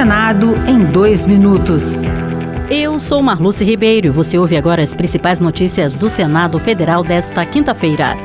Senado em dois minutos. Eu sou Marluce Ribeiro e você ouve agora as principais notícias do Senado Federal desta quinta-feira.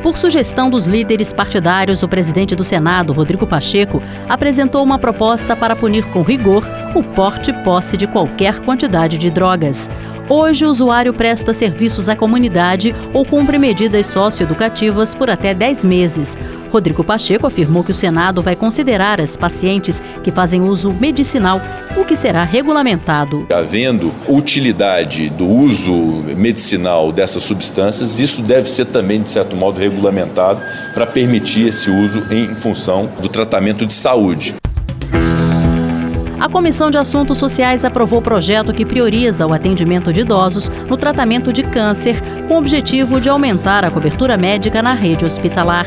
Por sugestão dos líderes partidários, o presidente do Senado, Rodrigo Pacheco, apresentou uma proposta para punir com rigor o porte e posse de qualquer quantidade de drogas. Hoje, o usuário presta serviços à comunidade ou cumpre medidas socioeducativas por até 10 meses. Rodrigo Pacheco afirmou que o Senado vai considerar as pacientes que fazem uso medicinal, o que será regulamentado. Havendo utilidade do uso medicinal dessas substâncias, isso deve ser também, de certo modo, regulamentado para permitir esse uso em função do tratamento de saúde. A Comissão de Assuntos Sociais aprovou o projeto que prioriza o atendimento de idosos no tratamento de câncer, com o objetivo de aumentar a cobertura médica na rede hospitalar.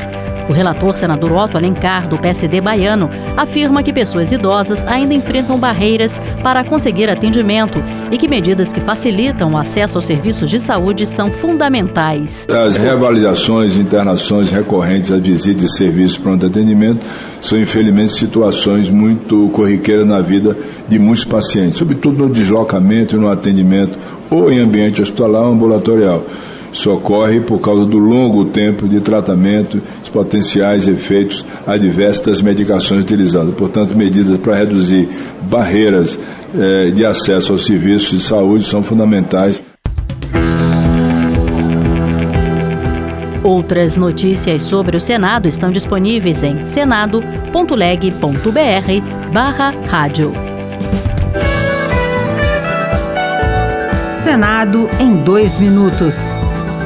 O relator senador Otto Alencar, do PSD baiano, afirma que pessoas idosas ainda enfrentam barreiras para conseguir atendimento e que medidas que facilitam o acesso aos serviços de saúde são fundamentais. As reavaliações internações recorrentes a visitas e serviços pronto atendimento são, infelizmente, situações muito corriqueiras na vida de muitos pacientes, sobretudo no deslocamento e no atendimento ou em ambiente hospitalar ou ambulatorial. Isso ocorre por causa do longo tempo de tratamento, os potenciais efeitos adversos das medicações utilizadas. Portanto, medidas para reduzir barreiras eh, de acesso aos serviços de saúde são fundamentais. Outras notícias sobre o Senado estão disponíveis em senado.leg.br barra rádio. Senado em dois minutos.